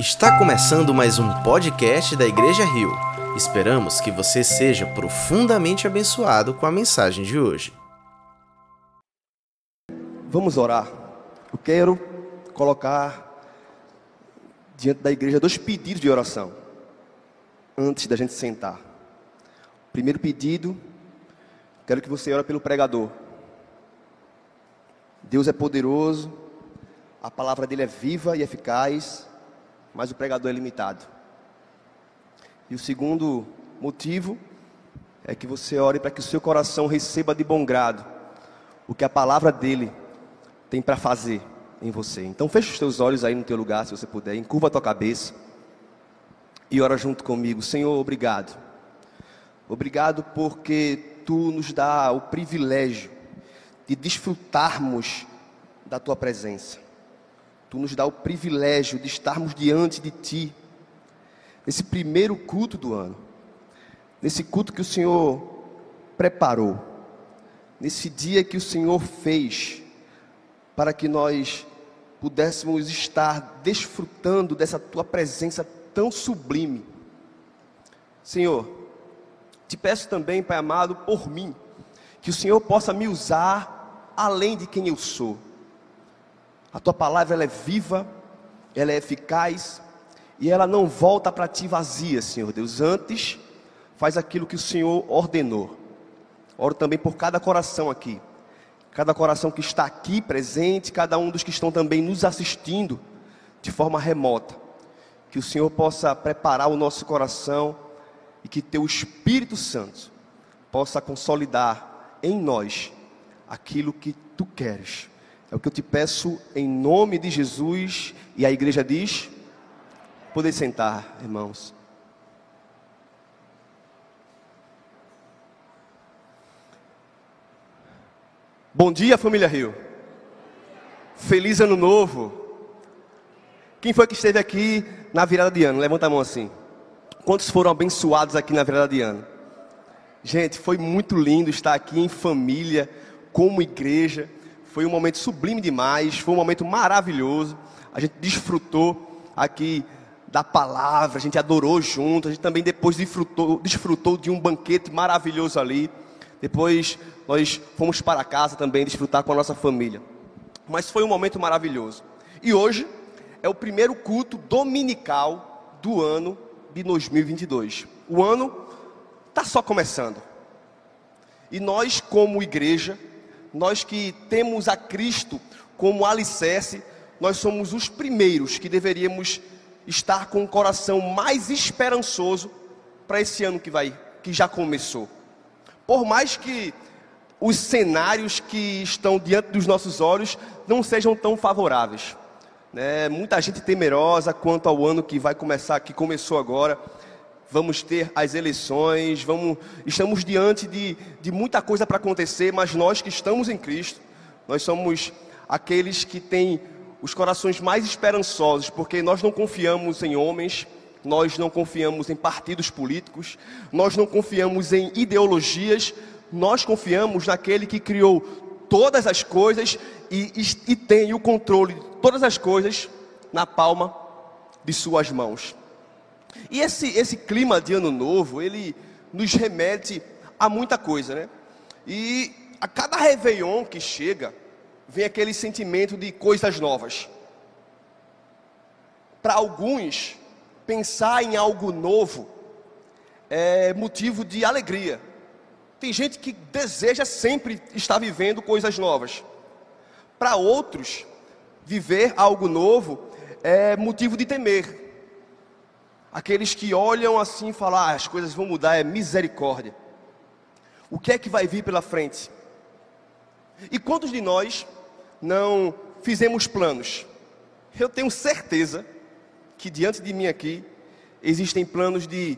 Está começando mais um podcast da Igreja Rio. Esperamos que você seja profundamente abençoado com a mensagem de hoje. Vamos orar. Eu quero colocar diante da igreja dois pedidos de oração antes da gente sentar. Primeiro pedido, quero que você ore pelo pregador. Deus é poderoso, a palavra dele é viva e eficaz, mas o pregador é limitado. E o segundo motivo é que você ore para que o seu coração receba de bom grado o que a palavra dele tem para fazer em você. Então feche os teus olhos aí no teu lugar, se você puder, encurva a tua cabeça e ora junto comigo. Senhor, obrigado. Obrigado porque tu nos dá o privilégio de desfrutarmos da tua presença. Tu nos dá o privilégio de estarmos diante de ti nesse primeiro culto do ano. Nesse culto que o Senhor preparou. Nesse dia que o Senhor fez para que nós pudéssemos estar desfrutando dessa tua presença tão sublime. Senhor, te peço também, Pai amado, por mim, que o Senhor possa me usar além de quem eu sou. A tua palavra ela é viva, ela é eficaz e ela não volta para ti vazia, Senhor Deus. Antes, faz aquilo que o Senhor ordenou. Oro também por cada coração aqui, cada coração que está aqui presente, cada um dos que estão também nos assistindo de forma remota que o Senhor possa preparar o nosso coração e que teu Espírito Santo possa consolidar em nós aquilo que tu queres. É o que eu te peço em nome de Jesus e a igreja diz: poder sentar, irmãos. Bom dia, família Rio. Feliz ano novo. Quem foi que esteve aqui na virada de ano? Levanta a mão assim. Quantos foram abençoados aqui na virada de ano? Gente, foi muito lindo estar aqui em família, como igreja. Foi um momento sublime demais, foi um momento maravilhoso. A gente desfrutou aqui da palavra, a gente adorou junto, a gente também depois desfrutou, desfrutou de um banquete maravilhoso ali. Depois nós fomos para casa também desfrutar com a nossa família. Mas foi um momento maravilhoso. E hoje é o primeiro culto dominical do ano de 2022. O ano está só começando. E nós, como igreja, nós que temos a Cristo como alicerce, nós somos os primeiros que deveríamos estar com o coração mais esperançoso para esse ano que vai, que já começou. Por mais que os cenários que estão diante dos nossos olhos não sejam tão favoráveis. Né? Muita gente temerosa quanto ao ano que vai começar, que começou agora. Vamos ter as eleições, vamos, estamos diante de, de muita coisa para acontecer, mas nós que estamos em Cristo, nós somos aqueles que têm os corações mais esperançosos, porque nós não confiamos em homens, nós não confiamos em partidos políticos, nós não confiamos em ideologias, nós confiamos naquele que criou todas as coisas e, e, e tem o controle de todas as coisas na palma de suas mãos. E esse, esse clima de ano novo, ele nos remete a muita coisa, né? E a cada Réveillon que chega, vem aquele sentimento de coisas novas. Para alguns, pensar em algo novo é motivo de alegria. Tem gente que deseja sempre estar vivendo coisas novas. Para outros, viver algo novo é motivo de temer. Aqueles que olham assim e falam, ah, as coisas vão mudar, é misericórdia. O que é que vai vir pela frente? E quantos de nós não fizemos planos? Eu tenho certeza que diante de mim aqui existem planos de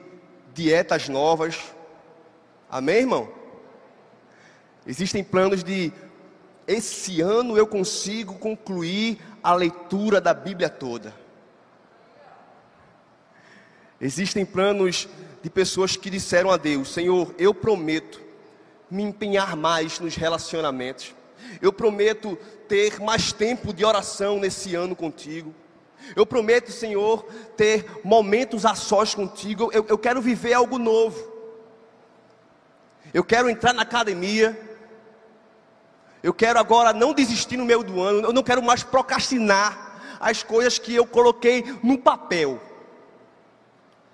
dietas novas. Amém, irmão? Existem planos de esse ano eu consigo concluir a leitura da Bíblia toda. Existem planos de pessoas que disseram a Deus: Senhor, eu prometo me empenhar mais nos relacionamentos. Eu prometo ter mais tempo de oração nesse ano contigo. Eu prometo, Senhor, ter momentos a sós contigo. Eu, eu quero viver algo novo. Eu quero entrar na academia. Eu quero agora não desistir no meio do ano. Eu não quero mais procrastinar as coisas que eu coloquei no papel.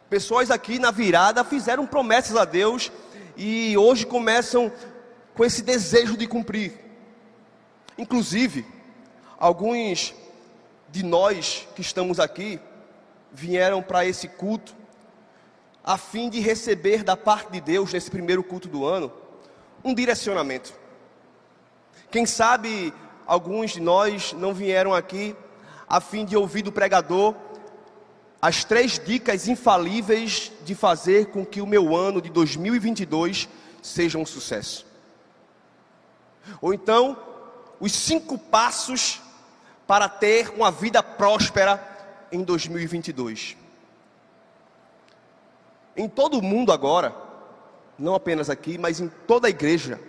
Pessoas aqui na virada fizeram promessas a Deus e hoje começam com esse desejo de cumprir. Inclusive, alguns de nós que estamos aqui vieram para esse culto a fim de receber da parte de Deus nesse primeiro culto do ano um direcionamento. Quem sabe alguns de nós não vieram aqui a fim de ouvir do pregador as três dicas infalíveis de fazer com que o meu ano de 2022 seja um sucesso. Ou então, os cinco passos para ter uma vida próspera em 2022. Em todo o mundo agora, não apenas aqui, mas em toda a igreja,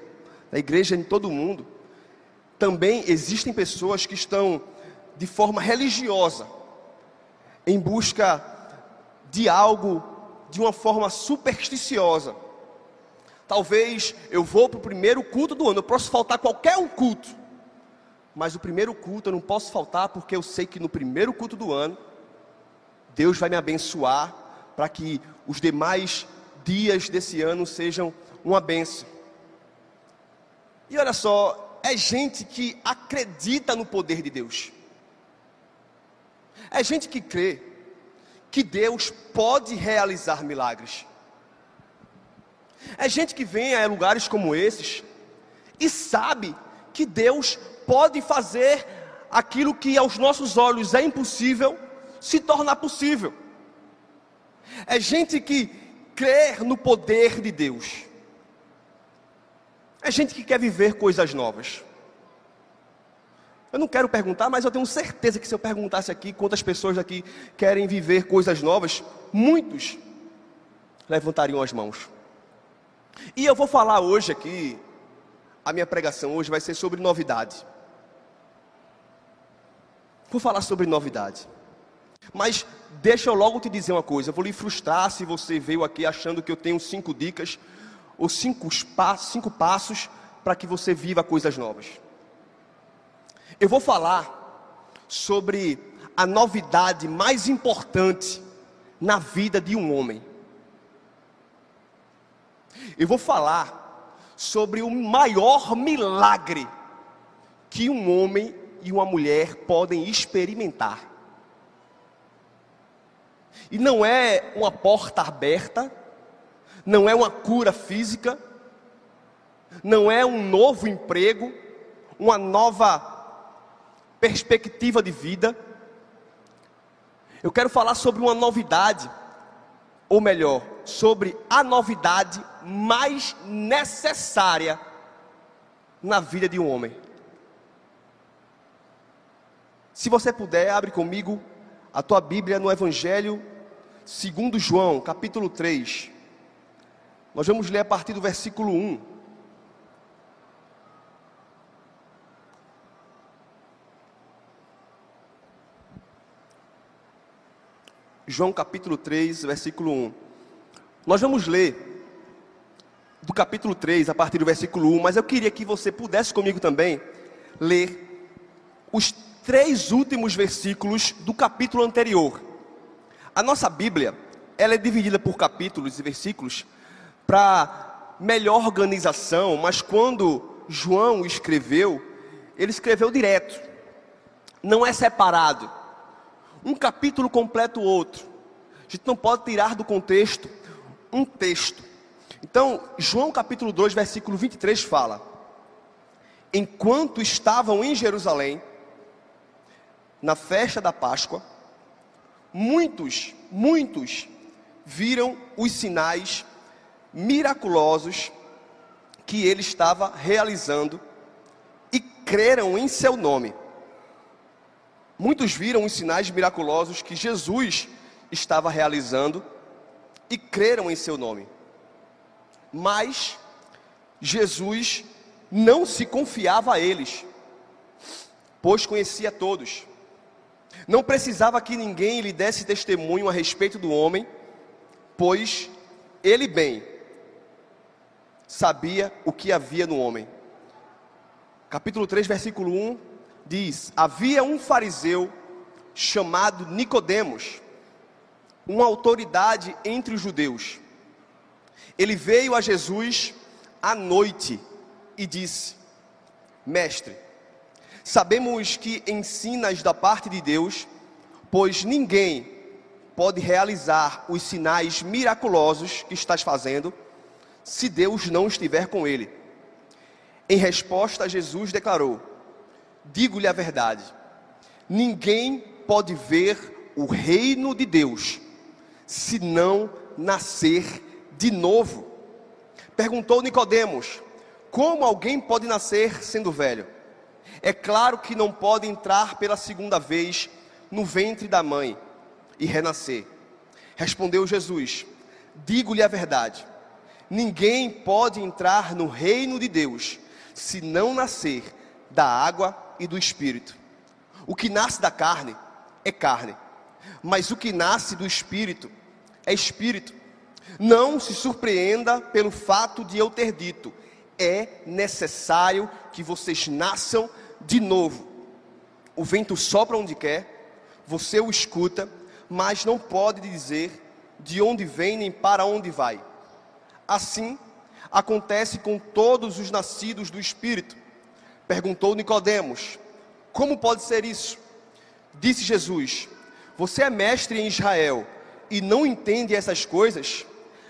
na igreja em todo o mundo, também existem pessoas que estão de forma religiosa em busca de algo de uma forma supersticiosa. Talvez eu vou para o primeiro culto do ano, eu posso faltar qualquer um culto, mas o primeiro culto eu não posso faltar porque eu sei que no primeiro culto do ano, Deus vai me abençoar para que os demais dias desse ano sejam uma benção. E olha só, é gente que acredita no poder de Deus. É gente que crê que Deus pode realizar milagres. É gente que vem a lugares como esses e sabe que Deus pode fazer aquilo que aos nossos olhos é impossível se tornar possível. É gente que crê no poder de Deus. É gente que quer viver coisas novas. Eu não quero perguntar, mas eu tenho certeza que se eu perguntasse aqui quantas pessoas aqui querem viver coisas novas, muitos levantariam as mãos. E eu vou falar hoje aqui, a minha pregação hoje vai ser sobre novidade. Vou falar sobre novidade. Mas deixa eu logo te dizer uma coisa. Eu vou lhe frustrar se você veio aqui achando que eu tenho cinco dicas ou cinco, cinco passos para que você viva coisas novas. Eu vou falar sobre a novidade mais importante na vida de um homem. Eu vou falar sobre o maior milagre que um homem e uma mulher podem experimentar. E não é uma porta aberta, não é uma cura física, não é um novo emprego, uma nova perspectiva de vida. Eu quero falar sobre uma novidade, ou melhor, sobre a novidade mais necessária na vida de um homem. Se você puder, abre comigo a tua Bíblia no Evangelho segundo João, capítulo 3. Nós vamos ler a partir do versículo 1. João capítulo 3, versículo 1. Nós vamos ler do capítulo 3, a partir do versículo 1, mas eu queria que você pudesse comigo também ler os três últimos versículos do capítulo anterior. A nossa Bíblia, ela é dividida por capítulos e versículos para melhor organização, mas quando João escreveu, ele escreveu direto. Não é separado. Um capítulo completa o outro. A gente não pode tirar do contexto um texto. Então, João capítulo 2, versículo 23 fala: Enquanto estavam em Jerusalém, na festa da Páscoa, muitos, muitos viram os sinais miraculosos que ele estava realizando e creram em seu nome. Muitos viram os sinais miraculosos que Jesus estava realizando e creram em seu nome. Mas Jesus não se confiava a eles, pois conhecia todos Não precisava que ninguém lhe desse testemunho a respeito do homem, pois ele bem sabia o que havia no homem. Capítulo 3, versículo 1 diz: Havia um fariseu chamado Nicodemos, uma autoridade entre os judeus. Ele veio a Jesus à noite e disse: Mestre, sabemos que ensinas da parte de Deus, pois ninguém pode realizar os sinais miraculosos que estás fazendo se Deus não estiver com ele. Em resposta, Jesus declarou: Digo-lhe a verdade, ninguém pode ver o reino de Deus se não nascer de novo. Perguntou Nicodemos: Como alguém pode nascer sendo velho? É claro que não pode entrar pela segunda vez no ventre da mãe e renascer. Respondeu Jesus: Digo-lhe a verdade. Ninguém pode entrar no reino de Deus se não nascer da água e do espírito. O que nasce da carne é carne, mas o que nasce do espírito é espírito. Não se surpreenda pelo fato de eu ter dito: é necessário que vocês nasçam de novo. O vento sopra onde quer, você o escuta, mas não pode dizer de onde vem nem para onde vai. Assim acontece com todos os nascidos do Espírito. Perguntou Nicodemos: Como pode ser isso? Disse Jesus: Você é mestre em Israel e não entende essas coisas,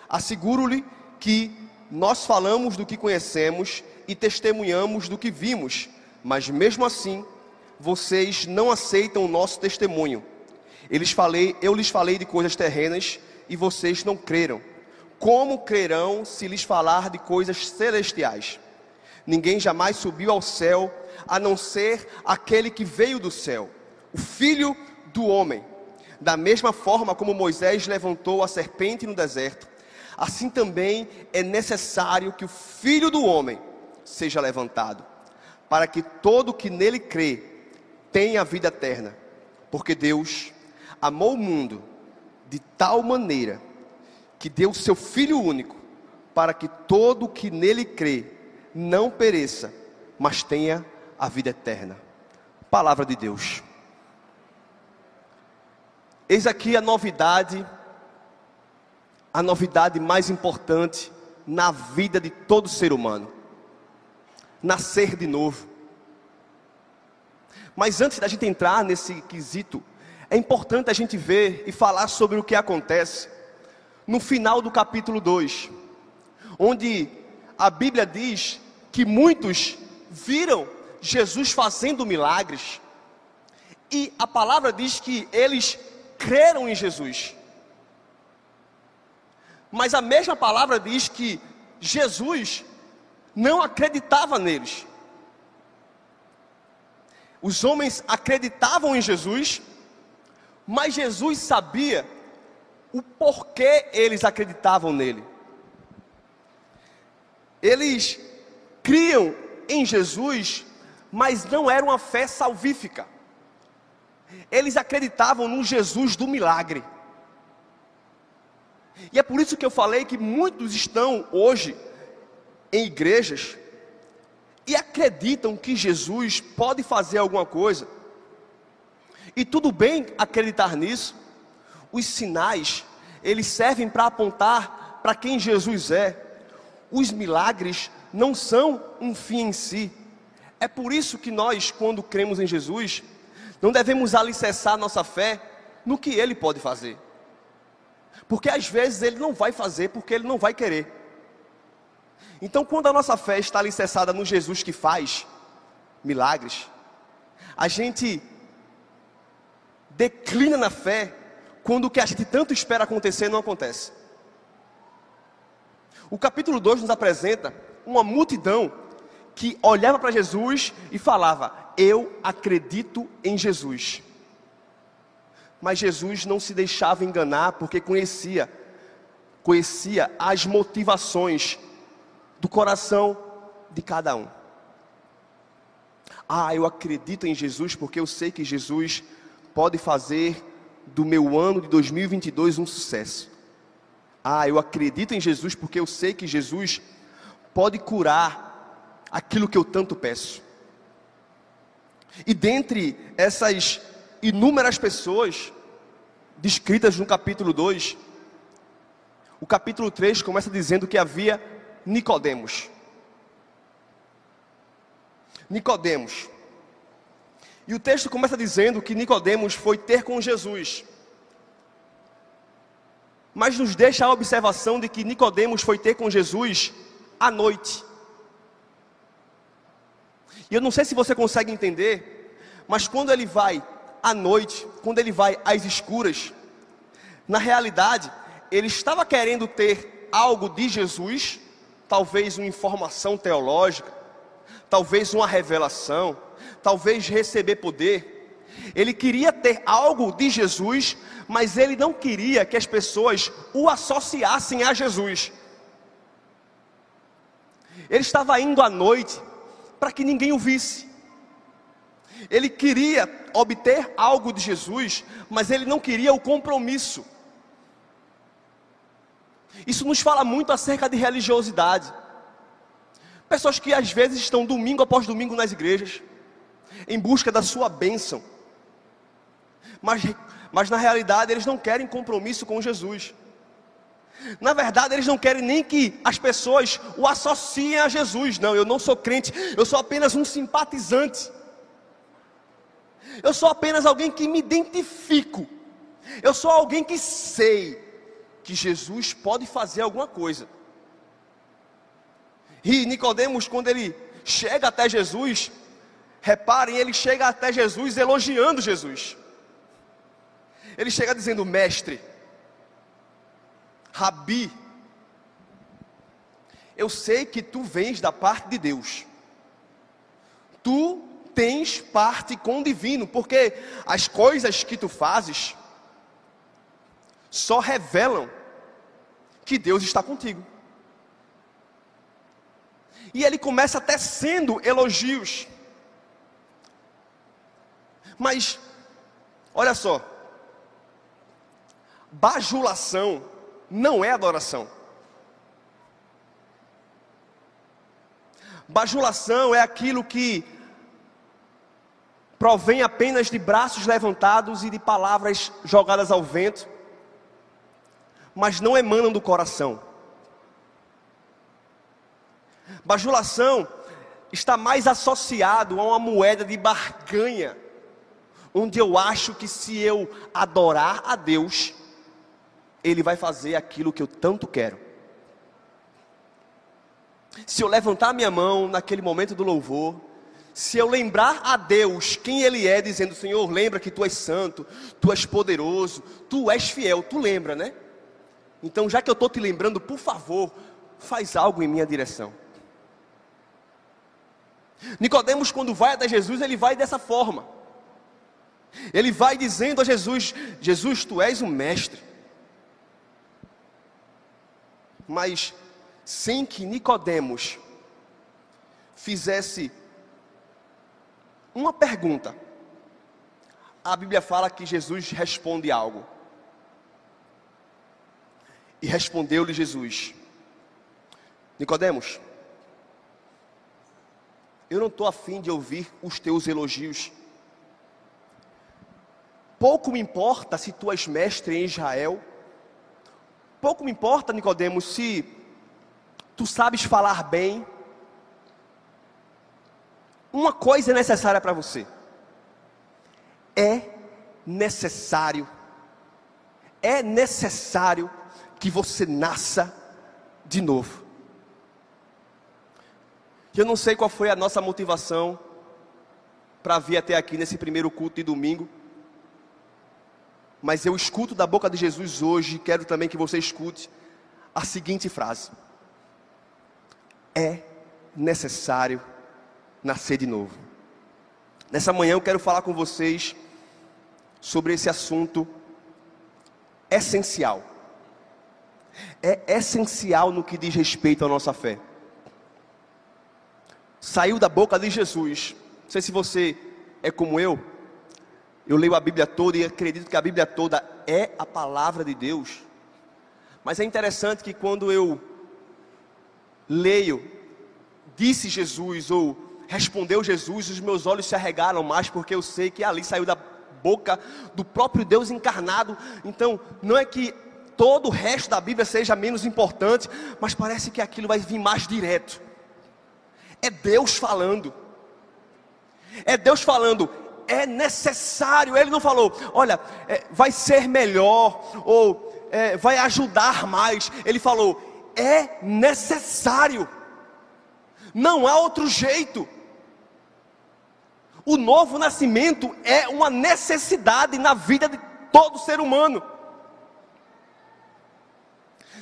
asseguro-lhe que nós falamos do que conhecemos e testemunhamos do que vimos, mas mesmo assim, vocês não aceitam o nosso testemunho. Eles falei, eu lhes falei de coisas terrenas e vocês não creram. Como crerão se lhes falar de coisas celestiais? Ninguém jamais subiu ao céu, a não ser aquele que veio do céu, o Filho do homem. Da mesma forma como Moisés levantou a serpente no deserto, assim também é necessário que o Filho do homem seja levantado, para que todo que nele crê tenha vida eterna, porque Deus amou o mundo de tal maneira que deu o seu Filho único, para que todo que nele crê não pereça, mas tenha a vida eterna. Palavra de Deus. Eis aqui a novidade, a novidade mais importante na vida de todo ser humano: nascer de novo. Mas antes da gente entrar nesse quesito, é importante a gente ver e falar sobre o que acontece no final do capítulo 2, onde a Bíblia diz que muitos viram Jesus fazendo milagres, e a palavra diz que eles creram em Jesus. Mas a mesma palavra diz que Jesus não acreditava neles. Os homens acreditavam em Jesus, mas Jesus sabia o porquê eles acreditavam nele. Eles criam em Jesus, mas não era uma fé salvífica. Eles acreditavam no Jesus do milagre. E é por isso que eu falei que muitos estão hoje em igrejas e acreditam que Jesus pode fazer alguma coisa. E tudo bem acreditar nisso. Os sinais, eles servem para apontar para quem Jesus é. Os milagres não são um fim em si. É por isso que nós, quando cremos em Jesus, não devemos alicerçar nossa fé no que Ele pode fazer. Porque às vezes Ele não vai fazer porque Ele não vai querer. Então, quando a nossa fé está alicerçada no Jesus que faz milagres, a gente declina na fé quando o que a gente tanto espera acontecer não acontece. O capítulo 2 nos apresenta uma multidão que olhava para Jesus e falava: Eu acredito em Jesus. Mas Jesus não se deixava enganar porque conhecia, conhecia as motivações do coração de cada um. Ah, eu acredito em Jesus porque eu sei que Jesus pode fazer do meu ano de 2022 um sucesso. Ah, eu acredito em Jesus porque eu sei que Jesus pode curar aquilo que eu tanto peço. E dentre essas inúmeras pessoas descritas no capítulo 2, o capítulo 3 começa dizendo que havia Nicodemos. Nicodemos. E o texto começa dizendo que Nicodemos foi ter com Jesus. Mas nos deixa a observação de que Nicodemos foi ter com Jesus à noite. E eu não sei se você consegue entender, mas quando ele vai à noite, quando ele vai às escuras, na realidade, ele estava querendo ter algo de Jesus, talvez uma informação teológica, talvez uma revelação, talvez receber poder. Ele queria ter algo de Jesus, mas ele não queria que as pessoas o associassem a Jesus. Ele estava indo à noite para que ninguém o visse. Ele queria obter algo de Jesus, mas ele não queria o compromisso. Isso nos fala muito acerca de religiosidade. Pessoas que às vezes estão domingo após domingo nas igrejas, em busca da sua bênção, mas, mas na realidade eles não querem compromisso com Jesus. Na verdade, eles não querem nem que as pessoas o associem a Jesus. Não, eu não sou crente, eu sou apenas um simpatizante. Eu sou apenas alguém que me identifico. Eu sou alguém que sei que Jesus pode fazer alguma coisa. E Nicodemos, quando ele chega até Jesus, reparem, ele chega até Jesus elogiando Jesus. Ele chega dizendo: Mestre, Rabi, eu sei que tu vens da parte de Deus. Tu tens parte com o divino, porque as coisas que tu fazes só revelam que Deus está contigo. E ele começa tecendo elogios. Mas, olha só, bajulação não é adoração. Bajulação é aquilo que provém apenas de braços levantados e de palavras jogadas ao vento mas não emanam do coração. Bajulação está mais associado a uma moeda de barganha, onde eu acho que se eu adorar a Deus, Ele vai fazer aquilo que eu tanto quero. Se eu levantar minha mão naquele momento do louvor, se eu lembrar a Deus quem Ele é, dizendo: Senhor, lembra que Tu és santo, Tu és poderoso, Tu és fiel, Tu lembra, né? Então, já que eu estou te lembrando, por favor, faz algo em minha direção. Nicodemos, quando vai até Jesus, ele vai dessa forma. Ele vai dizendo a Jesus: Jesus, tu és o mestre. Mas sem que Nicodemos fizesse uma pergunta, a Bíblia fala que Jesus responde algo. E respondeu-lhe Jesus: Nicodemos, eu não estou afim de ouvir os teus elogios. Pouco me importa se tu és mestre em Israel. Pouco me importa, Nicodemos, se tu sabes falar bem. Uma coisa é necessária para você. É necessário. É necessário que você nasça de novo. Eu não sei qual foi a nossa motivação para vir até aqui nesse primeiro culto de domingo, mas eu escuto da boca de Jesus hoje, quero também que você escute a seguinte frase: É necessário nascer de novo. Nessa manhã eu quero falar com vocês sobre esse assunto essencial é essencial no que diz respeito à nossa fé. Saiu da boca de Jesus. Não sei se você é como eu. Eu leio a Bíblia toda e acredito que a Bíblia toda é a palavra de Deus. Mas é interessante que quando eu leio, disse Jesus ou respondeu Jesus, os meus olhos se arregaram mais, porque eu sei que ali saiu da boca do próprio Deus encarnado. Então, não é que todo o resto da Bíblia seja menos importante, mas parece que aquilo vai vir mais direto. É Deus falando. É Deus falando, é necessário. Ele não falou, olha, é, vai ser melhor, ou é, vai ajudar mais. Ele falou, é necessário. Não há outro jeito. O novo nascimento é uma necessidade na vida de todo ser humano.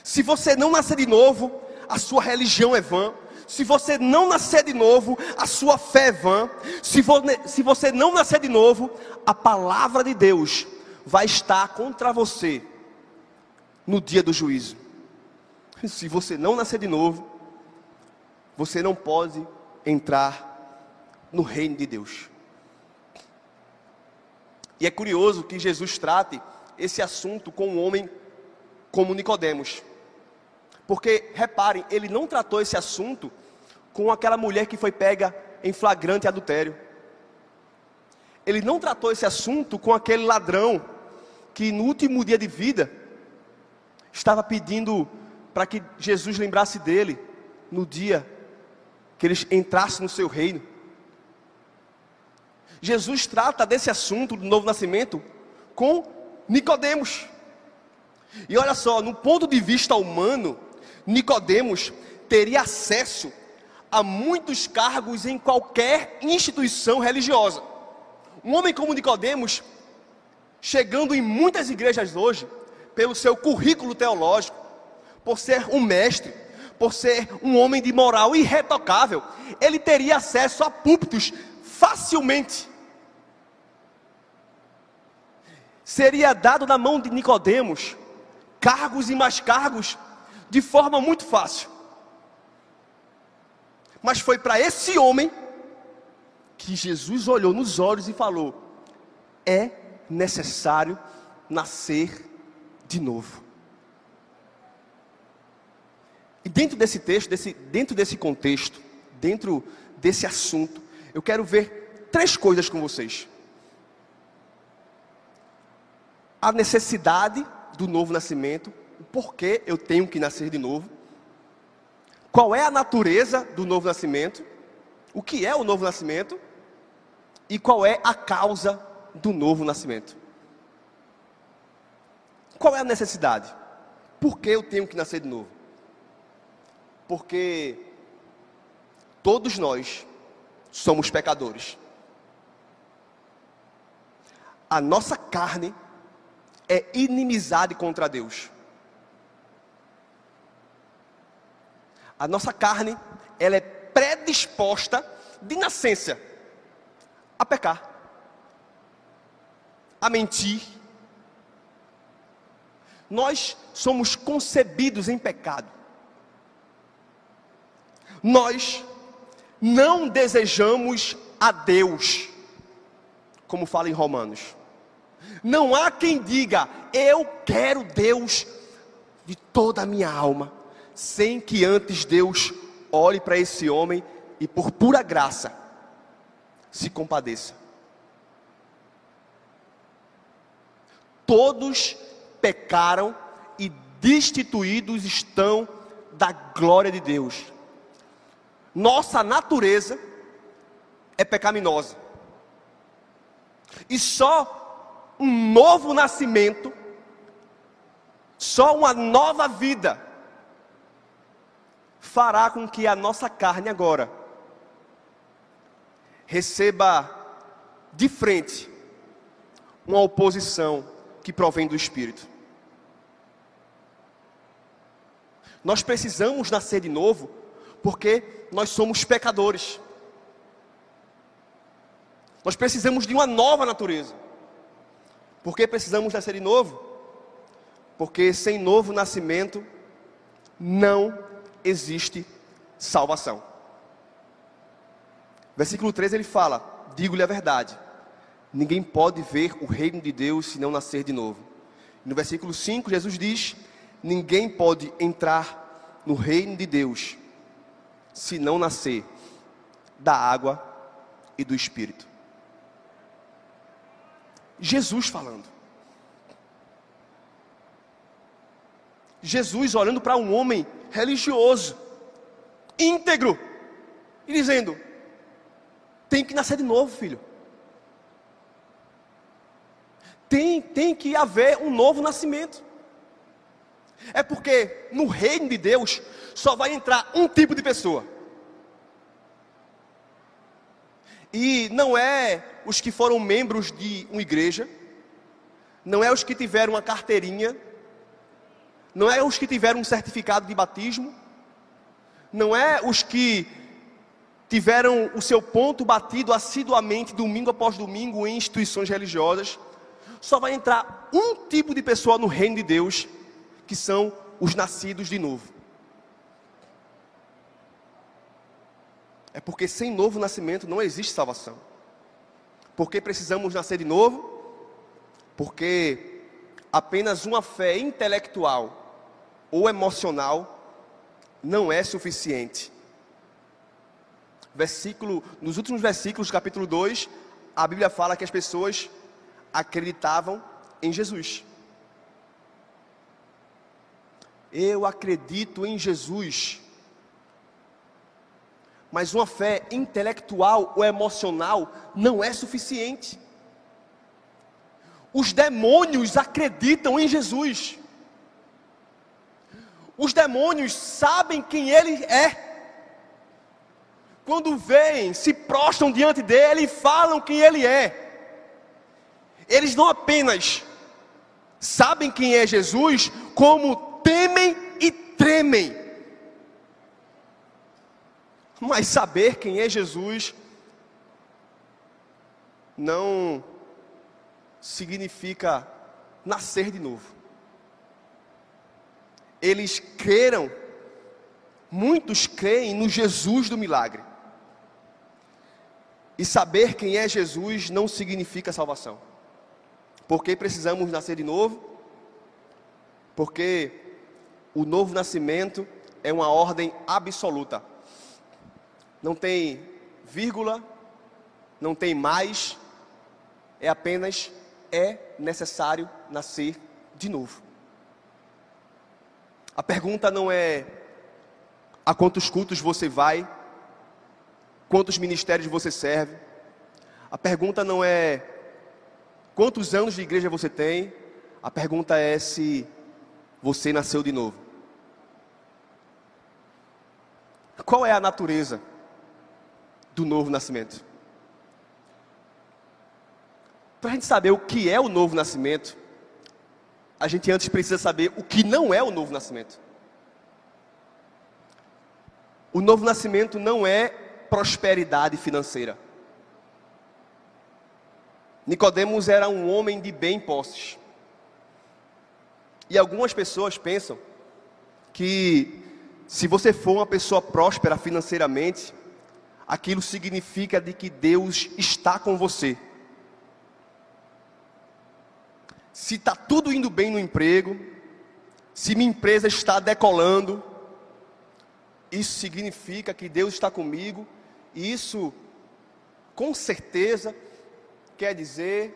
Se você não nascer de novo, a sua religião é vã. Se você não nascer de novo, a sua fé é vã. Se, se você não nascer de novo, a palavra de Deus vai estar contra você no dia do juízo. Se você não nascer de novo, você não pode entrar no reino de Deus. E é curioso que Jesus trate esse assunto com um homem como Nicodemos. Porque, reparem, ele não tratou esse assunto com aquela mulher que foi pega em flagrante adultério. Ele não tratou esse assunto com aquele ladrão que no último dia de vida estava pedindo para que Jesus lembrasse dele no dia que ele entrasse no seu reino. Jesus trata desse assunto do novo nascimento com Nicodemos. E olha só, no ponto de vista humano, Nicodemos teria acesso a muitos cargos em qualquer instituição religiosa. Um homem como Nicodemos, chegando em muitas igrejas hoje, pelo seu currículo teológico, por ser um mestre, por ser um homem de moral irretocável, ele teria acesso a púlpitos facilmente. Seria dado na mão de Nicodemos cargos e mais cargos de forma muito fácil. Mas foi para esse homem que Jesus olhou nos olhos e falou: é necessário nascer de novo. E dentro desse texto, desse, dentro desse contexto, dentro desse assunto, eu quero ver três coisas com vocês: a necessidade do novo nascimento, o porquê eu tenho que nascer de novo, qual é a natureza do novo nascimento, o que é o novo nascimento e qual é a causa do novo nascimento. Qual é a necessidade? Por que eu tenho que nascer de novo? Porque todos nós somos pecadores. A nossa carne é inimizade contra Deus. A nossa carne, ela é predisposta de nascença a pecar, a mentir. Nós somos concebidos em pecado. Nós não desejamos a Deus, como fala em Romanos. Não há quem diga, eu quero Deus de toda a minha alma, sem que antes Deus olhe para esse homem e, por pura graça, se compadeça. Todos pecaram e destituídos estão da glória de Deus. Nossa natureza é pecaminosa. E só um novo nascimento, só uma nova vida fará com que a nossa carne agora receba de frente uma oposição que provém do Espírito. Nós precisamos nascer de novo, porque nós somos pecadores. Nós precisamos de uma nova natureza. Por que precisamos nascer de novo? Porque sem novo nascimento não existe salvação. Versículo 13 ele fala: Digo-lhe a verdade, ninguém pode ver o reino de Deus se não nascer de novo. No versículo 5, Jesus diz: Ninguém pode entrar no reino de Deus se não nascer da água e do Espírito. Jesus falando. Jesus olhando para um homem religioso, íntegro, e dizendo: tem que nascer de novo, filho. Tem, tem que haver um novo nascimento. É porque no reino de Deus só vai entrar um tipo de pessoa. E não é os que foram membros de uma igreja, não é os que tiveram uma carteirinha, não é os que tiveram um certificado de batismo, não é os que tiveram o seu ponto batido assiduamente, domingo após domingo, em instituições religiosas. Só vai entrar um tipo de pessoa no reino de Deus, que são os nascidos de novo. É porque sem novo nascimento não existe salvação. Porque precisamos nascer de novo? Porque apenas uma fé intelectual ou emocional não é suficiente versículo, nos últimos versículos capítulo 2, a Bíblia fala que as pessoas acreditavam em Jesus. Eu acredito em Jesus. Mas uma fé intelectual ou emocional não é suficiente. Os demônios acreditam em Jesus. Os demônios sabem quem Ele é quando vêm, se prostram diante dele e falam quem ele é. Eles não apenas sabem quem é Jesus, como temem e tremem. Mas saber quem é Jesus não significa nascer de novo. Eles creram, muitos creem no Jesus do milagre. E saber quem é Jesus não significa salvação. Porque precisamos nascer de novo? Porque o novo nascimento é uma ordem absoluta. Não tem vírgula, não tem mais, é apenas é necessário nascer de novo. A pergunta não é a quantos cultos você vai, quantos ministérios você serve. A pergunta não é quantos anos de igreja você tem, a pergunta é se você nasceu de novo. Qual é a natureza do novo nascimento? Para a gente saber o que é o novo nascimento, a gente antes precisa saber o que não é o novo nascimento. O novo nascimento não é prosperidade financeira. Nicodemos era um homem de bem posses. E algumas pessoas pensam que se você for uma pessoa próspera financeiramente, aquilo significa de que Deus está com você. Se está tudo indo bem no emprego, se minha empresa está decolando, isso significa que Deus está comigo isso, com certeza, quer dizer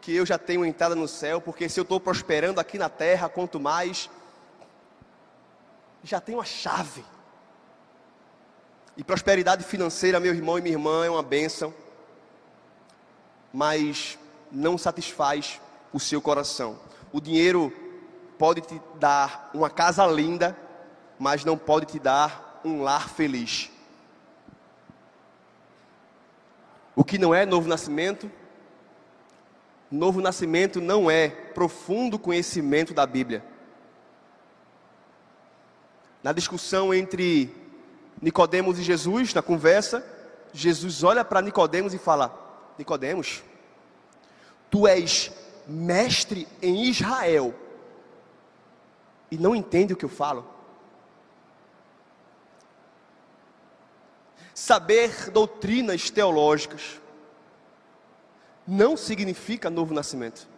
que eu já tenho entrada no céu, porque se eu estou prosperando aqui na terra, quanto mais, já tenho a chave. E prosperidade financeira, meu irmão e minha irmã, é uma bênção, mas não satisfaz o seu coração. O dinheiro pode te dar uma casa linda, mas não pode te dar um lar feliz. O que não é novo nascimento? Novo nascimento não é profundo conhecimento da Bíblia. Na discussão entre Nicodemos e Jesus, na conversa, Jesus olha para Nicodemos e fala: Nicodemos, tu és mestre em Israel e não entende o que eu falo? saber doutrinas teológicas, não significa novo nascimento.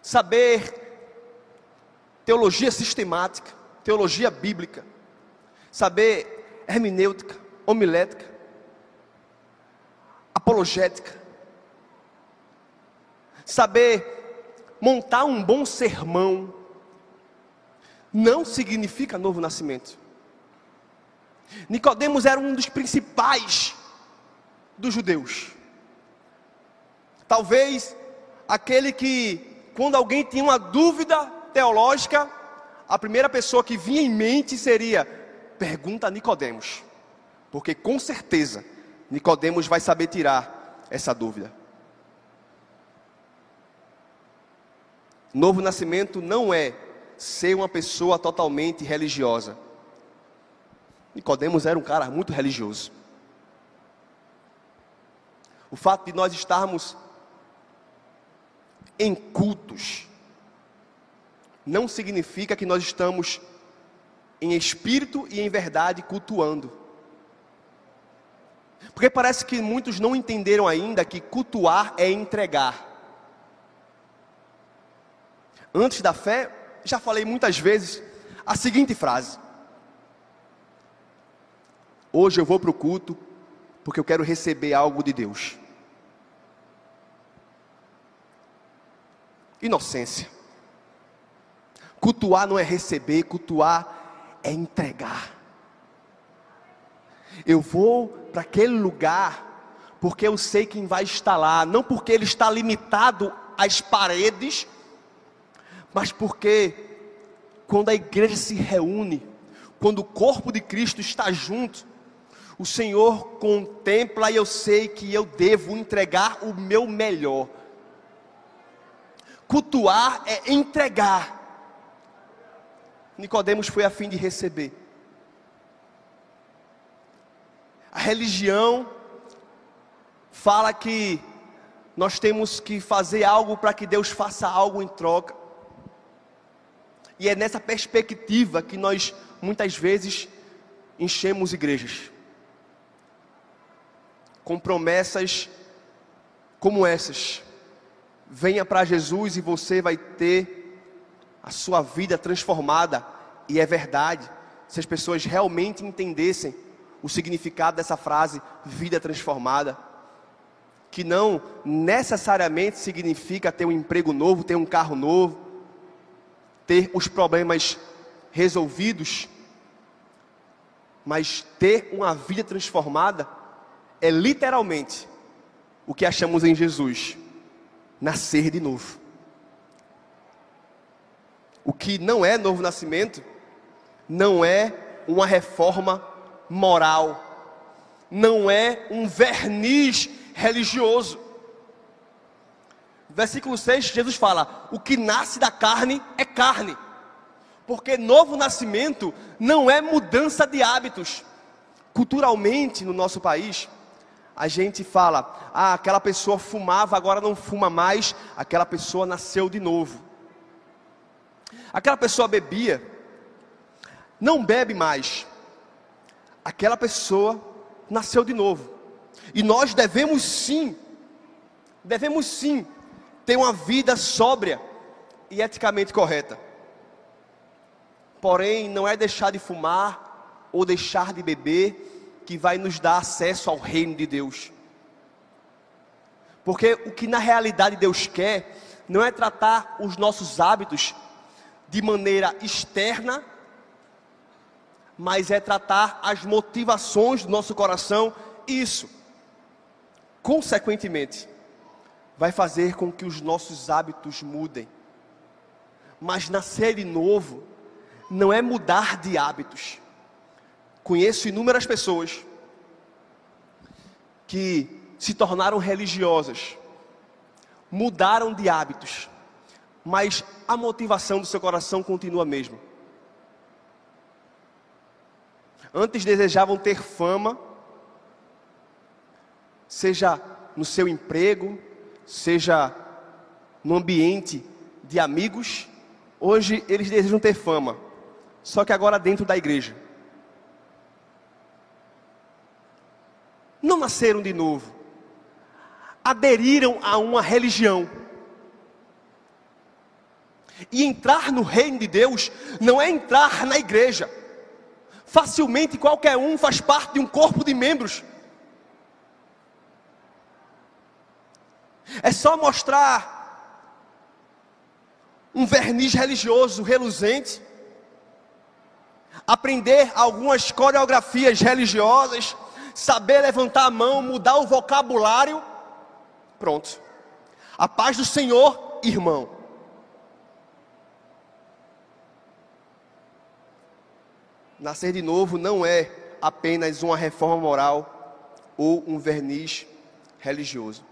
Saber teologia sistemática, teologia bíblica, saber hermenêutica, homilética, apologética, saber montar um bom sermão, não significa novo nascimento. Nicodemos era um dos principais dos judeus. Talvez aquele que, quando alguém tinha uma dúvida teológica, a primeira pessoa que vinha em mente seria: pergunta a Nicodemos, porque com certeza Nicodemos vai saber tirar essa dúvida. Novo nascimento não é ser uma pessoa totalmente religiosa. Nicodemos era um cara muito religioso. O fato de nós estarmos em cultos não significa que nós estamos em espírito e em verdade cultuando. Porque parece que muitos não entenderam ainda que cultuar é entregar. Antes da fé, já falei muitas vezes a seguinte frase: Hoje eu vou para o culto porque eu quero receber algo de Deus. Inocência. Cultuar não é receber, cultuar é entregar. Eu vou para aquele lugar porque eu sei quem vai estar lá, não porque ele está limitado às paredes, mas porque quando a igreja se reúne, quando o corpo de Cristo está junto, o Senhor contempla e eu sei que eu devo entregar o meu melhor. Cultuar é entregar. Nicodemos foi a fim de receber. A religião fala que nós temos que fazer algo para que Deus faça algo em troca. E é nessa perspectiva que nós muitas vezes enchemos igrejas. Com promessas como essas. Venha para Jesus e você vai ter a sua vida transformada. E é verdade, se as pessoas realmente entendessem o significado dessa frase, vida transformada, que não necessariamente significa ter um emprego novo, ter um carro novo, ter os problemas resolvidos, mas ter uma vida transformada é literalmente o que achamos em Jesus: nascer de novo. O que não é novo nascimento, não é uma reforma moral, não é um verniz religioso. Versículo 6, Jesus fala: O que nasce da carne é carne, porque novo nascimento não é mudança de hábitos. Culturalmente, no nosso país, a gente fala: Ah, aquela pessoa fumava, agora não fuma mais, aquela pessoa nasceu de novo. Aquela pessoa bebia, não bebe mais. Aquela pessoa nasceu de novo. E nós devemos sim, devemos sim ter uma vida sóbria e eticamente correta. Porém, não é deixar de fumar ou deixar de beber que vai nos dar acesso ao reino de Deus. Porque o que na realidade Deus quer não é tratar os nossos hábitos de maneira externa, mas é tratar as motivações do nosso coração. Isso, consequentemente, vai fazer com que os nossos hábitos mudem. Mas nascer de novo não é mudar de hábitos. Conheço inúmeras pessoas que se tornaram religiosas, mudaram de hábitos, mas a motivação do seu coração continua a mesma. Antes desejavam ter fama, seja no seu emprego, seja no ambiente de amigos, hoje eles desejam ter fama, só que agora dentro da igreja. não nasceram de novo, aderiram a uma religião. E entrar no reino de Deus não é entrar na igreja. Facilmente qualquer um faz parte de um corpo de membros. É só mostrar um verniz religioso reluzente, aprender algumas coreografias religiosas, saber levantar a mão, mudar o vocabulário, pronto. A paz do Senhor, irmão. Nascer de novo não é apenas uma reforma moral ou um verniz religioso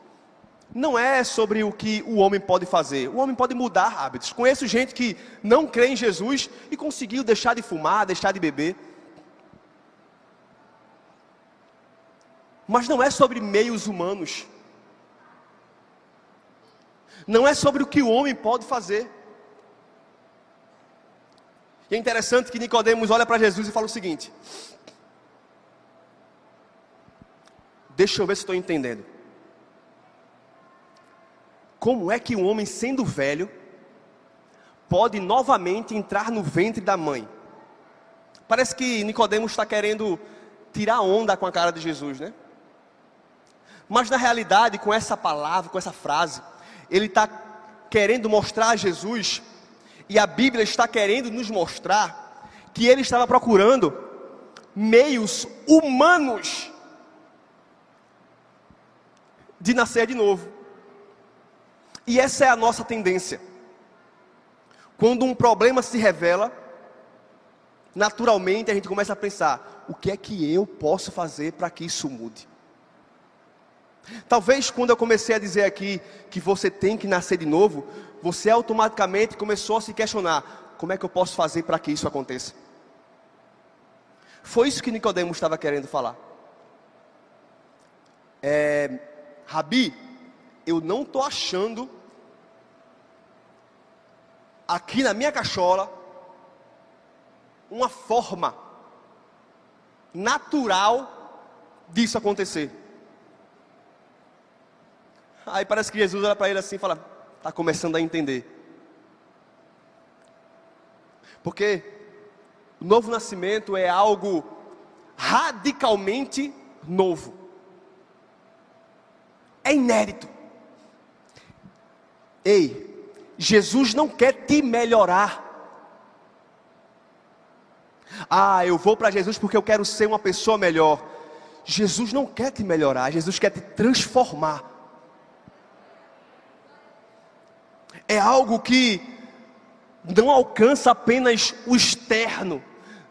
não é sobre o que o homem pode fazer. O homem pode mudar hábitos. Conheço gente que não crê em Jesus e conseguiu deixar de fumar, deixar de beber. Mas não é sobre meios humanos. Não é sobre o que o homem pode fazer. E é interessante que Nicodemos olha para Jesus e fala o seguinte: Deixa eu ver se estou entendendo. Como é que um homem sendo velho pode novamente entrar no ventre da mãe? Parece que Nicodemos está querendo tirar onda com a cara de Jesus, né? Mas na realidade, com essa palavra, com essa frase, ele está querendo mostrar a Jesus, e a Bíblia está querendo nos mostrar, que ele estava procurando meios humanos de nascer de novo. E essa é a nossa tendência. Quando um problema se revela, naturalmente a gente começa a pensar: o que é que eu posso fazer para que isso mude? Talvez quando eu comecei a dizer aqui que você tem que nascer de novo, você automaticamente começou a se questionar: como é que eu posso fazer para que isso aconteça? Foi isso que Nicodemo estava querendo falar. É, Rabi, eu não estou achando aqui na minha cachola uma forma natural disso acontecer. Aí parece que Jesus olha para ele assim e fala: está começando a entender. Porque o novo nascimento é algo radicalmente novo. É inédito. Ei, Jesus não quer te melhorar. Ah, eu vou para Jesus porque eu quero ser uma pessoa melhor. Jesus não quer te melhorar, Jesus quer te transformar. É algo que não alcança apenas o externo,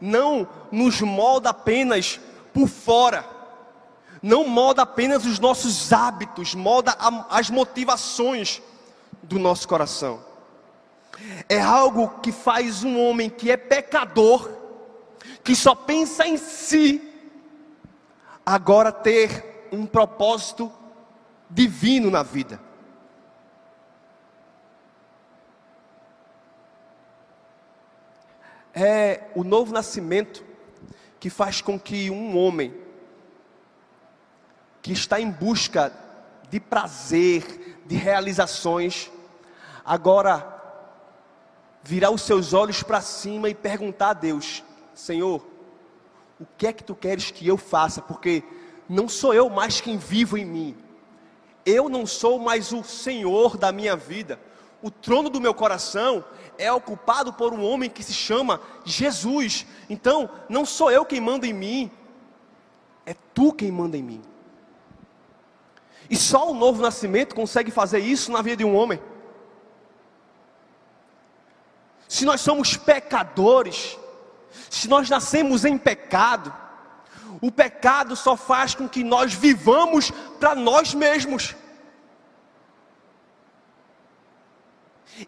não nos molda apenas por fora, não molda apenas os nossos hábitos, molda as motivações do nosso coração. É algo que faz um homem que é pecador, que só pensa em si, agora ter um propósito divino na vida. É o novo nascimento que faz com que um homem que está em busca de prazer, de realizações, agora virar os seus olhos para cima e perguntar a Deus: Senhor, o que é que tu queres que eu faça? Porque não sou eu mais quem vivo em mim. Eu não sou mais o Senhor da minha vida. O trono do meu coração é ocupado por um homem que se chama Jesus. Então, não sou eu quem manda em mim, é tu quem manda em mim. E só o novo nascimento consegue fazer isso na vida de um homem se nós somos pecadores, se nós nascemos em pecado, o pecado só faz com que nós vivamos para nós mesmos.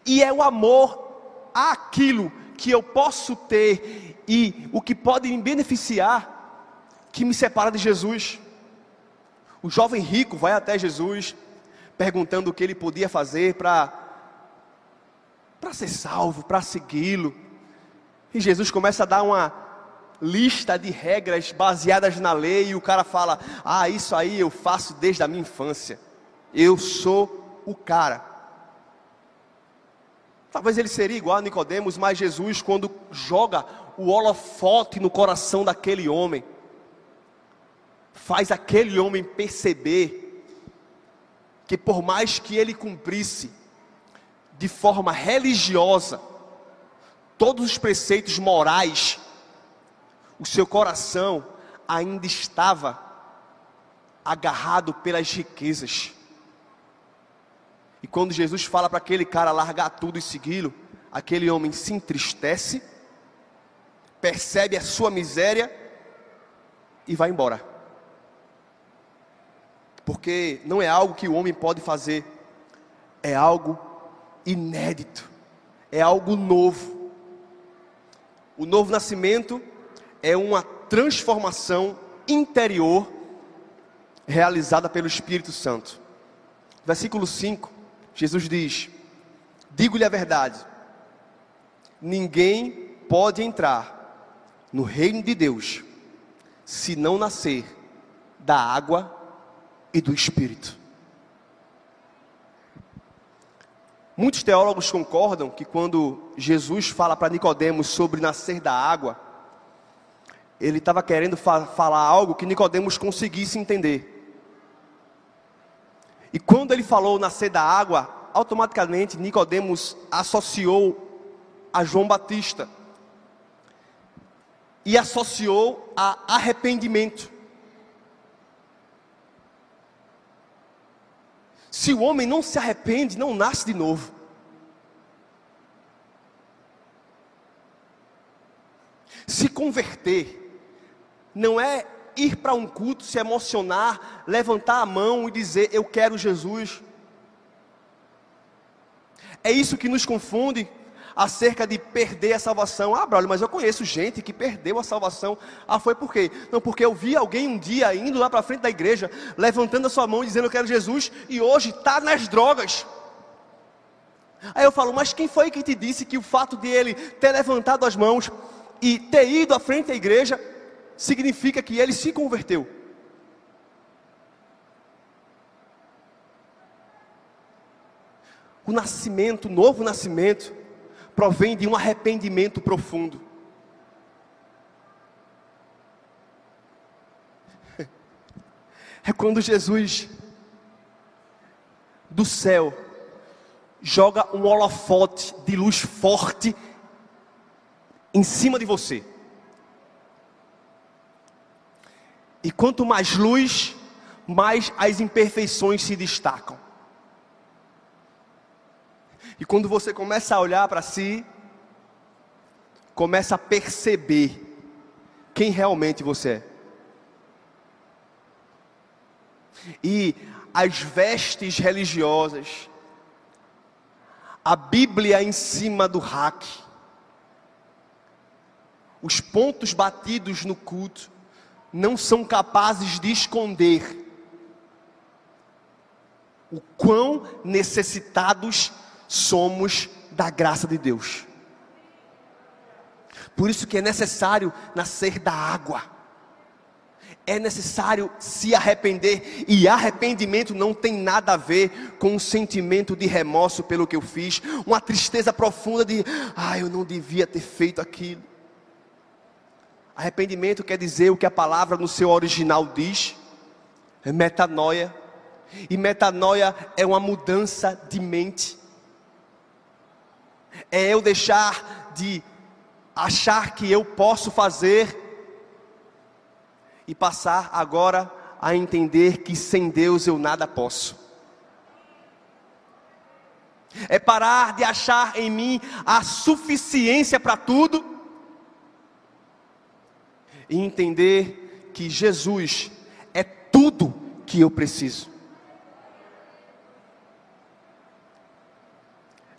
E é o amor àquilo que eu posso ter e o que pode me beneficiar que me separa de Jesus. O jovem rico vai até Jesus perguntando o que ele podia fazer para para ser salvo, para segui-lo. E Jesus começa a dar uma lista de regras baseadas na lei e o cara fala: "Ah, isso aí eu faço desde a minha infância. Eu sou o cara". Talvez ele seria igual a Nicodemos, mas Jesus quando joga o holofote no coração daquele homem, faz aquele homem perceber que por mais que ele cumprisse de forma religiosa todos os preceitos morais, o seu coração ainda estava agarrado pelas riquezas. E quando Jesus fala para aquele cara largar tudo e segui-lo, aquele homem se entristece, percebe a sua miséria e vai embora. Porque não é algo que o homem pode fazer, é algo inédito, é algo novo. O novo nascimento é uma transformação interior realizada pelo Espírito Santo. Versículo 5, Jesus diz: Digo-lhe a verdade, ninguém pode entrar no reino de Deus se não nascer da água e do Espírito. Muitos teólogos concordam que quando Jesus fala para Nicodemos sobre nascer da água, ele estava querendo fa falar algo que Nicodemos conseguisse entender. E quando ele falou nascer da água, automaticamente Nicodemos associou a João Batista e associou a arrependimento. Se o homem não se arrepende, não nasce de novo. Se converter não é ir para um culto, se emocionar, levantar a mão e dizer eu quero Jesus. É isso que nos confunde acerca de perder a salvação. Ah, brother, mas eu conheço gente que perdeu a salvação. Ah, foi por quê? Não, porque eu vi alguém um dia indo lá para frente da igreja, levantando a sua mão e dizendo eu quero Jesus, e hoje está nas drogas. Aí eu falo, mas quem foi que te disse que o fato de ele ter levantado as mãos e ter ido à frente da igreja significa que ele se converteu? O nascimento, o novo nascimento, provém de um arrependimento profundo. É quando Jesus do céu joga um holofote de luz forte em cima de você. E quanto mais luz, mais as imperfeições se destacam. E quando você começa a olhar para si, começa a perceber quem realmente você é. E as vestes religiosas, a Bíblia em cima do rack, os pontos batidos no culto, não são capazes de esconder o quão necessitados somos da graça de Deus. Por isso que é necessário nascer da água. É necessário se arrepender, e arrependimento não tem nada a ver com um sentimento de remorso pelo que eu fiz, uma tristeza profunda de, ah, eu não devia ter feito aquilo. Arrependimento quer dizer o que a palavra no seu original diz, é metanoia, e metanoia é uma mudança de mente, é eu deixar de achar que eu posso fazer e passar agora a entender que sem Deus eu nada posso. É parar de achar em mim a suficiência para tudo e entender que Jesus é tudo que eu preciso.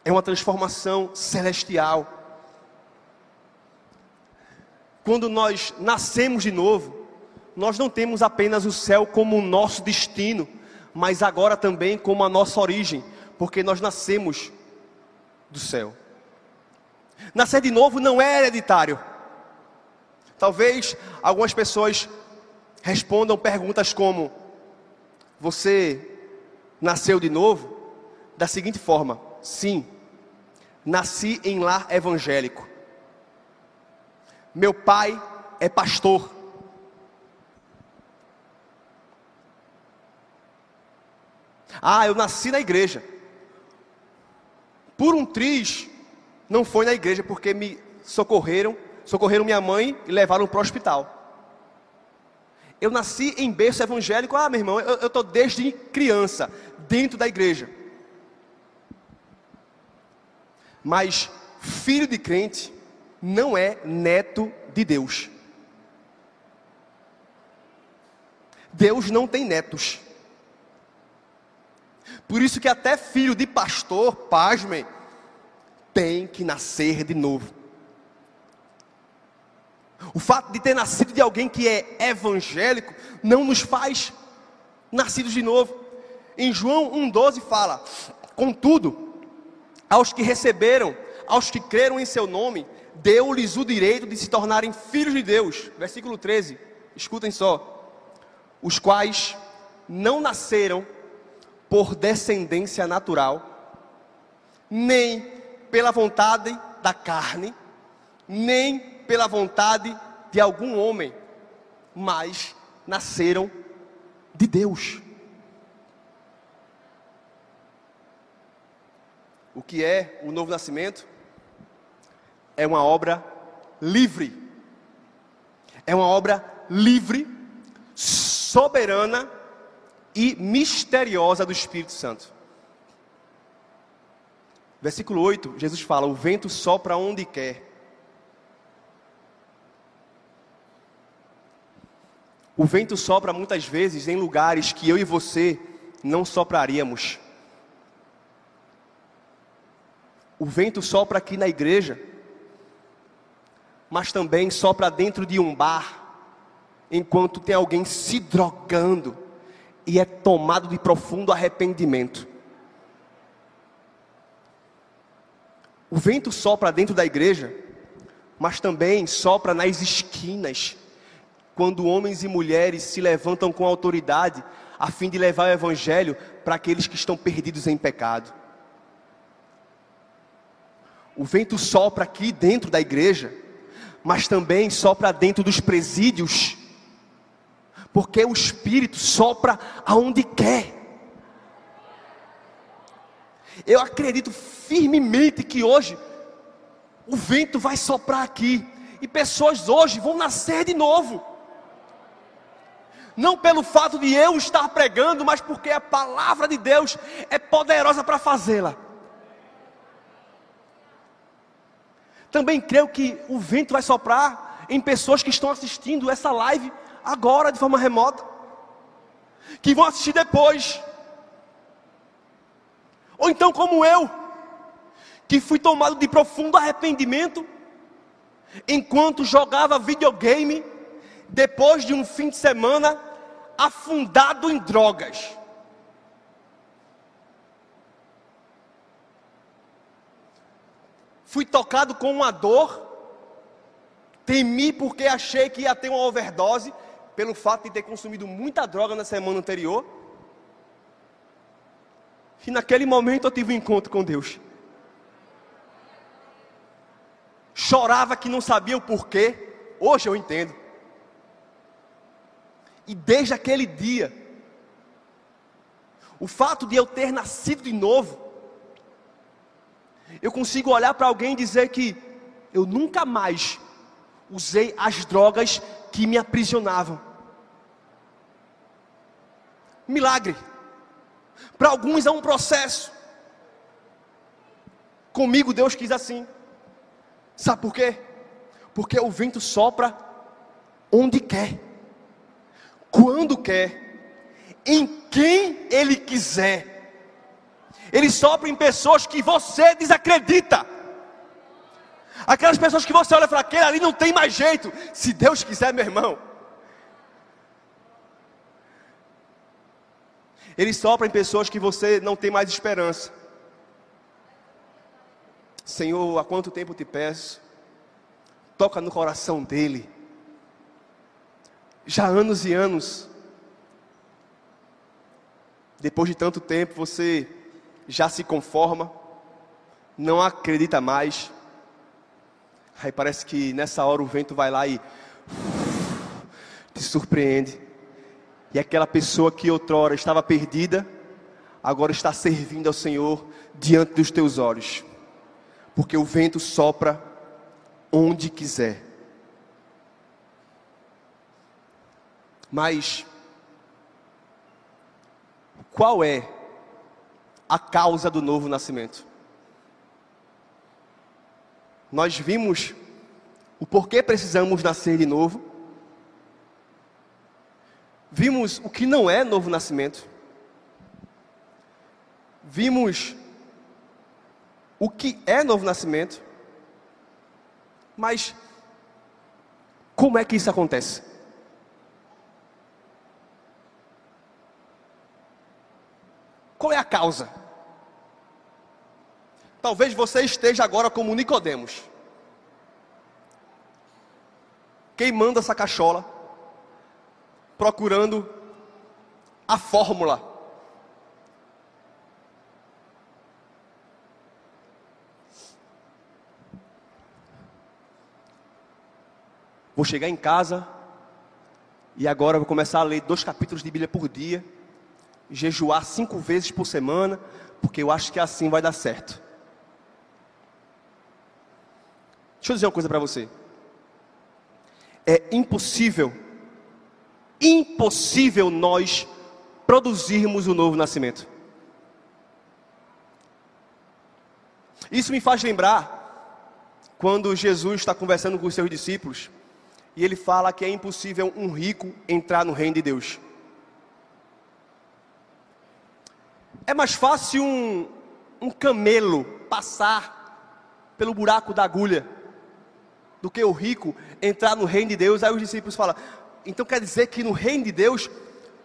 É uma transformação celestial. Quando nós nascemos de novo, nós não temos apenas o céu como o nosso destino, mas agora também como a nossa origem, porque nós nascemos do céu. Nascer de novo não é hereditário. Talvez algumas pessoas respondam perguntas como: Você nasceu de novo? Da seguinte forma: Sim, nasci em lar evangélico. Meu pai é pastor. Ah, eu nasci na igreja. Por um triz, não foi na igreja porque me socorreram, socorreram minha mãe e levaram para o hospital. Eu nasci em berço evangélico. Ah, meu irmão, eu estou desde criança dentro da igreja. Mas filho de crente não é neto de Deus. Deus não tem netos. Por isso que até filho de pastor, pasmem, tem que nascer de novo. O fato de ter nascido de alguém que é evangélico não nos faz nascidos de novo. Em João 1,12 fala: Contudo, aos que receberam, aos que creram em seu nome, deu-lhes o direito de se tornarem filhos de Deus. Versículo 13, escutem só. Os quais não nasceram por descendência natural, nem pela vontade da carne, nem pela vontade de algum homem, mas nasceram de Deus. O que é o novo nascimento? É uma obra livre. É uma obra livre, soberana e misteriosa do Espírito Santo. Versículo 8, Jesus fala: O vento sopra onde quer. O vento sopra muitas vezes em lugares que eu e você não sopraríamos. O vento sopra aqui na igreja, mas também sopra dentro de um bar, enquanto tem alguém se drogando e é tomado de profundo arrependimento. O vento sopra dentro da igreja, mas também sopra nas esquinas, quando homens e mulheres se levantam com autoridade a fim de levar o evangelho para aqueles que estão perdidos em pecado. O vento sopra aqui dentro da igreja, mas também sopra dentro dos presídios, porque o Espírito sopra aonde quer. Eu acredito firmemente que hoje o vento vai soprar aqui e pessoas hoje vão nascer de novo. Não pelo fato de eu estar pregando, mas porque a palavra de Deus é poderosa para fazê-la. Também creio que o vento vai soprar em pessoas que estão assistindo essa live agora de forma remota, que vão assistir depois. Ou então, como eu, que fui tomado de profundo arrependimento enquanto jogava videogame, depois de um fim de semana afundado em drogas. Fui tocado com uma dor, temi porque achei que ia ter uma overdose, pelo fato de ter consumido muita droga na semana anterior. E naquele momento eu tive um encontro com Deus. Chorava que não sabia o porquê, hoje eu entendo. E desde aquele dia, o fato de eu ter nascido de novo, eu consigo olhar para alguém e dizer que eu nunca mais usei as drogas que me aprisionavam. Milagre. Para alguns é um processo. Comigo Deus quis assim. Sabe por quê? Porque o vento sopra onde quer, quando quer, em quem Ele quiser. Ele sopra em pessoas que você desacredita. Aquelas pessoas que você olha e fala, aquele ali não tem mais jeito. Se Deus quiser, meu irmão. Ele sopra em pessoas que você não tem mais esperança. Senhor, há quanto tempo te peço? Toca no coração dele. já anos e anos, depois de tanto tempo, você já se conforma, não acredita mais. Aí parece que nessa hora o vento vai lá e te surpreende. E aquela pessoa que outrora estava perdida, agora está servindo ao Senhor diante dos teus olhos. Porque o vento sopra onde quiser. Mas qual é a causa do novo nascimento? Nós vimos o porquê precisamos nascer de novo. Vimos o que não é novo nascimento. Vimos o que é novo nascimento. Mas como é que isso acontece? Qual é a causa? Talvez você esteja agora como Nicodemos, queimando essa cachola, procurando a fórmula. Vou chegar em casa e agora vou começar a ler dois capítulos de Bíblia por dia jejuar cinco vezes por semana, porque eu acho que assim vai dar certo. Deixa eu dizer uma coisa para você. É impossível, impossível nós produzirmos o novo nascimento. Isso me faz lembrar quando Jesus está conversando com os seus discípulos e ele fala que é impossível um rico entrar no reino de Deus. É mais fácil um, um camelo passar pelo buraco da agulha do que o rico entrar no reino de Deus. Aí os discípulos falam: então quer dizer que no reino de Deus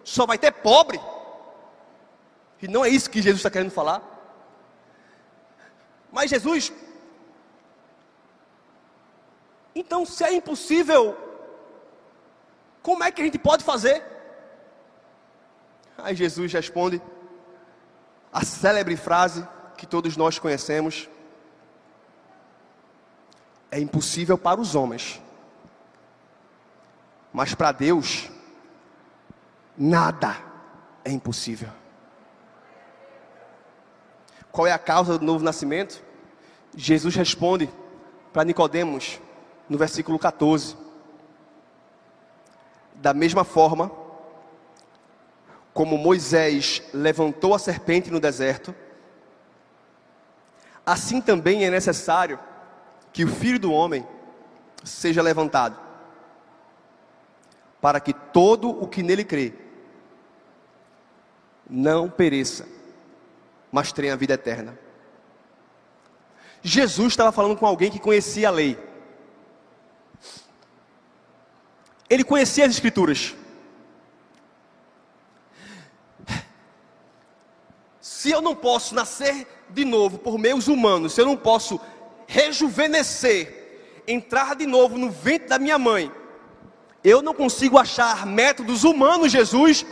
só vai ter pobre? E não é isso que Jesus está querendo falar. Mas Jesus, então se é impossível, como é que a gente pode fazer? Aí Jesus responde: a célebre frase que todos nós conhecemos: é impossível para os homens, mas para Deus, nada é impossível. Qual é a causa do novo nascimento? Jesus responde para Nicodemos no versículo 14. Da mesma forma, como Moisés levantou a serpente no deserto, assim também é necessário que o filho do homem seja levantado, para que todo o que nele crê não pereça, mas tenha a vida eterna. Jesus estava falando com alguém que conhecia a lei. Ele conhecia as Escrituras. se eu não posso nascer de novo por meios humanos, se eu não posso rejuvenescer, entrar de novo no ventre da minha mãe, eu não consigo achar métodos humanos, Jesus,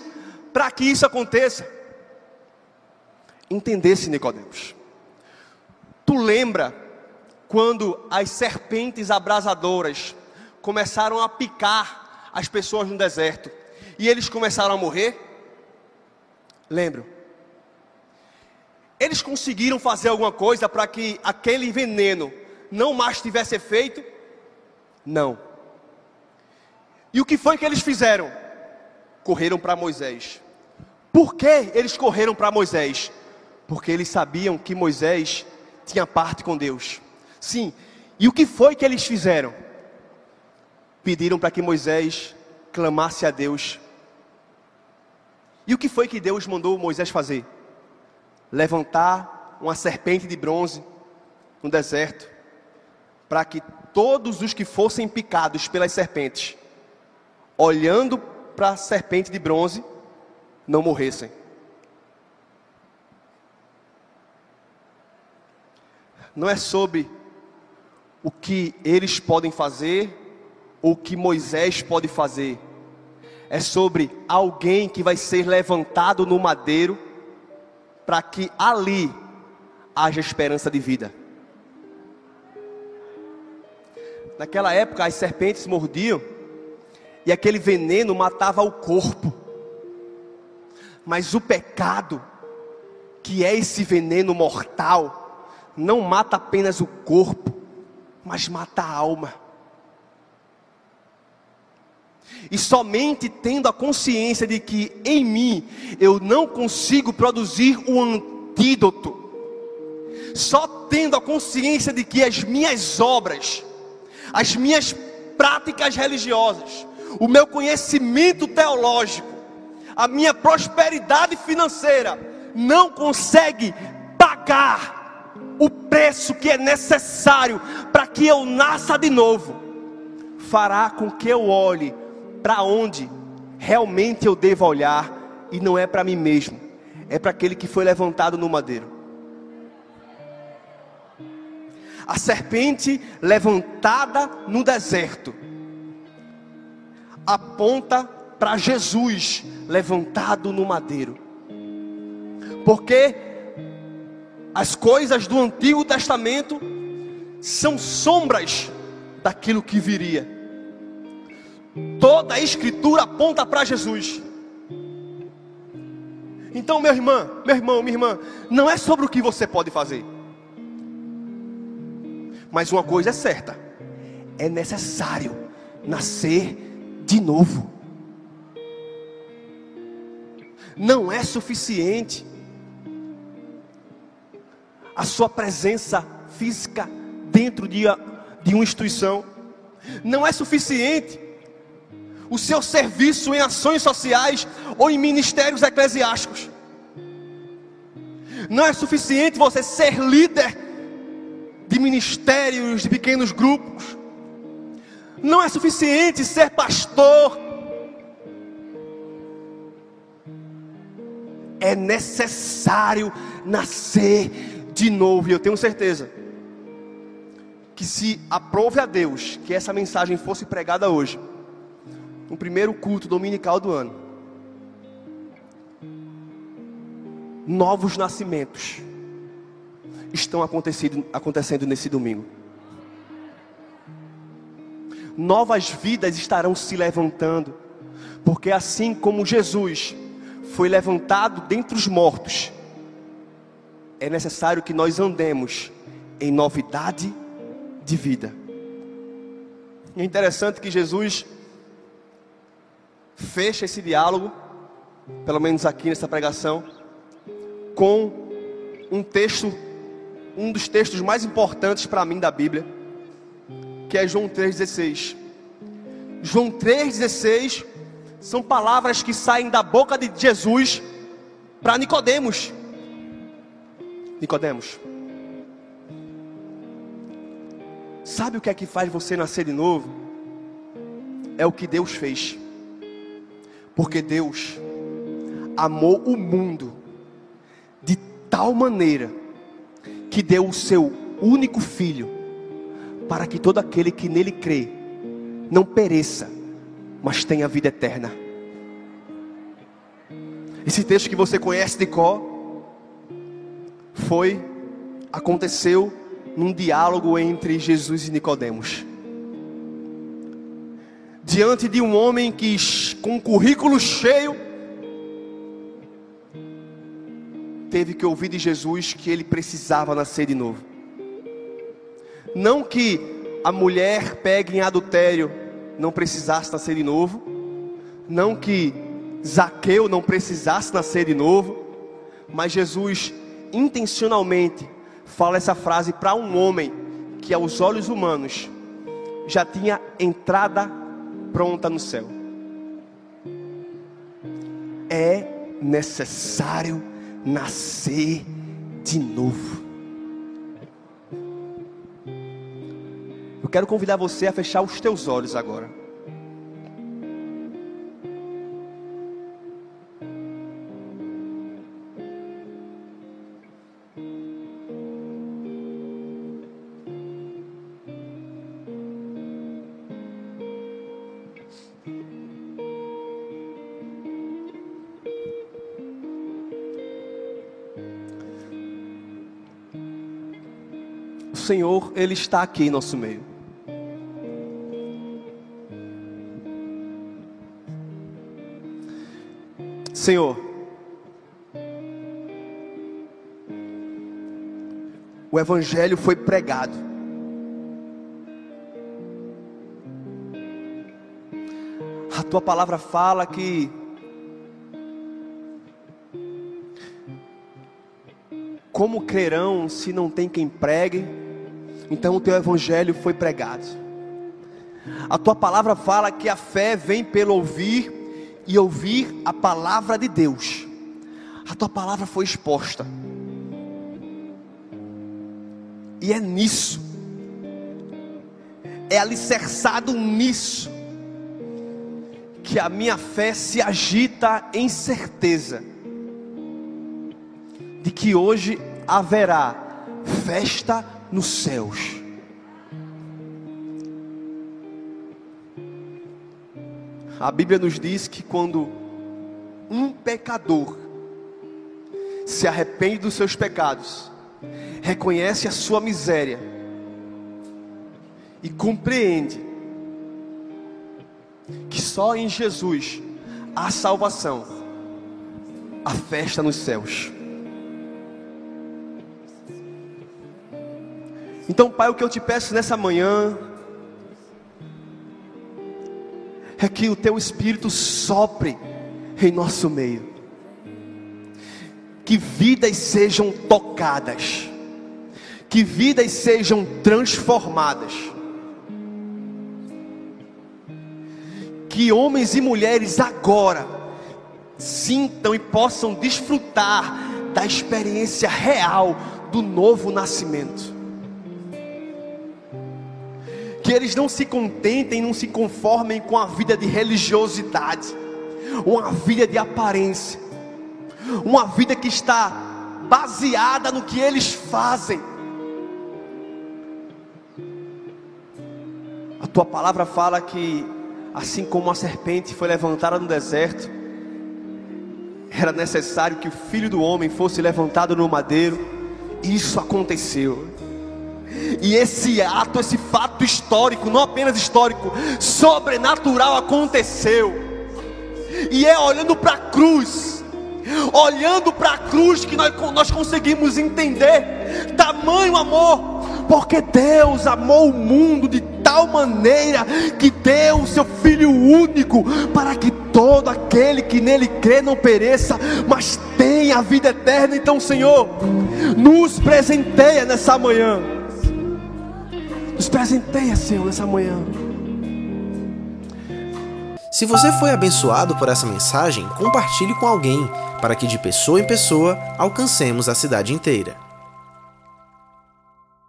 para que isso aconteça. Entendesse, Nicodemos. Tu lembra quando as serpentes abrasadoras começaram a picar as pessoas no deserto e eles começaram a morrer? Lembro. Eles conseguiram fazer alguma coisa para que aquele veneno não mais tivesse efeito? Não. E o que foi que eles fizeram? Correram para Moisés. Por que eles correram para Moisés? Porque eles sabiam que Moisés tinha parte com Deus. Sim. E o que foi que eles fizeram? Pediram para que Moisés clamasse a Deus. E o que foi que Deus mandou Moisés fazer? Levantar uma serpente de bronze no deserto, para que todos os que fossem picados pelas serpentes, olhando para a serpente de bronze, não morressem. Não é sobre o que eles podem fazer ou o que Moisés pode fazer, é sobre alguém que vai ser levantado no madeiro para que ali haja esperança de vida. Naquela época as serpentes mordiam e aquele veneno matava o corpo. Mas o pecado, que é esse veneno mortal, não mata apenas o corpo, mas mata a alma. E somente tendo a consciência de que em mim eu não consigo produzir o antídoto, só tendo a consciência de que as minhas obras, as minhas práticas religiosas, o meu conhecimento teológico, a minha prosperidade financeira não consegue pagar o preço que é necessário para que eu nasça de novo, fará com que eu olhe para onde realmente eu devo olhar e não é para mim mesmo, é para aquele que foi levantado no madeiro. A serpente levantada no deserto aponta para Jesus levantado no madeiro. Porque as coisas do Antigo Testamento são sombras daquilo que viria. Toda a escritura aponta para Jesus. Então, meu irmão, meu irmão, minha irmã, não é sobre o que você pode fazer. Mas uma coisa é certa: é necessário nascer de novo. Não é suficiente a sua presença física dentro de, uma instituição. Não é suficiente o seu serviço em ações sociais ou em ministérios eclesiásticos. Não é suficiente você ser líder de ministérios, de pequenos grupos. Não é suficiente ser pastor. É necessário nascer de novo. E eu tenho certeza que se aprove a Deus que essa mensagem fosse pregada hoje, no primeiro culto dominical do ano. Novos nascimentos estão acontecendo, acontecendo nesse domingo. Novas vidas estarão se levantando, porque assim como Jesus foi levantado dentre os mortos, é necessário que nós andemos em novidade de vida. é interessante que Jesus fecha esse diálogo, pelo menos aqui nessa pregação, com um texto, um dos textos mais importantes para mim da Bíblia, que é João 3,16. João 3,16 são palavras que saem da boca de Jesus para Nicodemos. Nicodemos. Sabe o que é que faz você nascer de novo? É o que Deus fez. Porque Deus amou o mundo de tal maneira que deu o seu único filho para que todo aquele que nele crê não pereça, mas tenha vida eterna. Esse texto que você conhece de cor foi aconteceu num diálogo entre Jesus e Nicodemos diante de um homem que com um currículo cheio teve que ouvir de Jesus que ele precisava nascer de novo. Não que a mulher pegue em adultério não precisasse nascer de novo, não que Zaqueu não precisasse nascer de novo, mas Jesus intencionalmente fala essa frase para um homem que aos olhos humanos já tinha entrada pronta no céu. É necessário nascer de novo. Eu quero convidar você a fechar os teus olhos agora. Senhor, Ele está aqui em nosso meio. Senhor, o Evangelho foi pregado. A tua palavra fala que como crerão se não tem quem pregue? Então o teu evangelho foi pregado. A tua palavra fala que a fé vem pelo ouvir e ouvir a palavra de Deus. A tua palavra foi exposta. E é nisso, é alicerçado nisso, que a minha fé se agita em certeza de que hoje haverá festa nos céus. A Bíblia nos diz que quando um pecador se arrepende dos seus pecados, reconhece a sua miséria e compreende que só em Jesus há salvação, a festa nos céus. Então, Pai, o que eu te peço nessa manhã é que o teu Espírito sopre em nosso meio, que vidas sejam tocadas, que vidas sejam transformadas, que homens e mulheres agora sintam e possam desfrutar da experiência real do novo nascimento eles não se contentem, não se conformem com a vida de religiosidade, uma vida de aparência, uma vida que está baseada no que eles fazem. A tua palavra fala que, assim como a serpente foi levantada no deserto, era necessário que o filho do homem fosse levantado no madeiro, e isso aconteceu. E esse ato, esse fato histórico, não apenas histórico, sobrenatural aconteceu. E é olhando para a cruz, olhando para a cruz que nós, nós conseguimos entender tamanho amor, porque Deus amou o mundo de tal maneira que deu o seu Filho único para que todo aquele que nele crê não pereça, mas tenha a vida eterna. Então, Senhor, nos presenteia nessa manhã nos presenteia, Senhor, nessa manhã. Se você foi abençoado por essa mensagem, compartilhe com alguém, para que de pessoa em pessoa alcancemos a cidade inteira.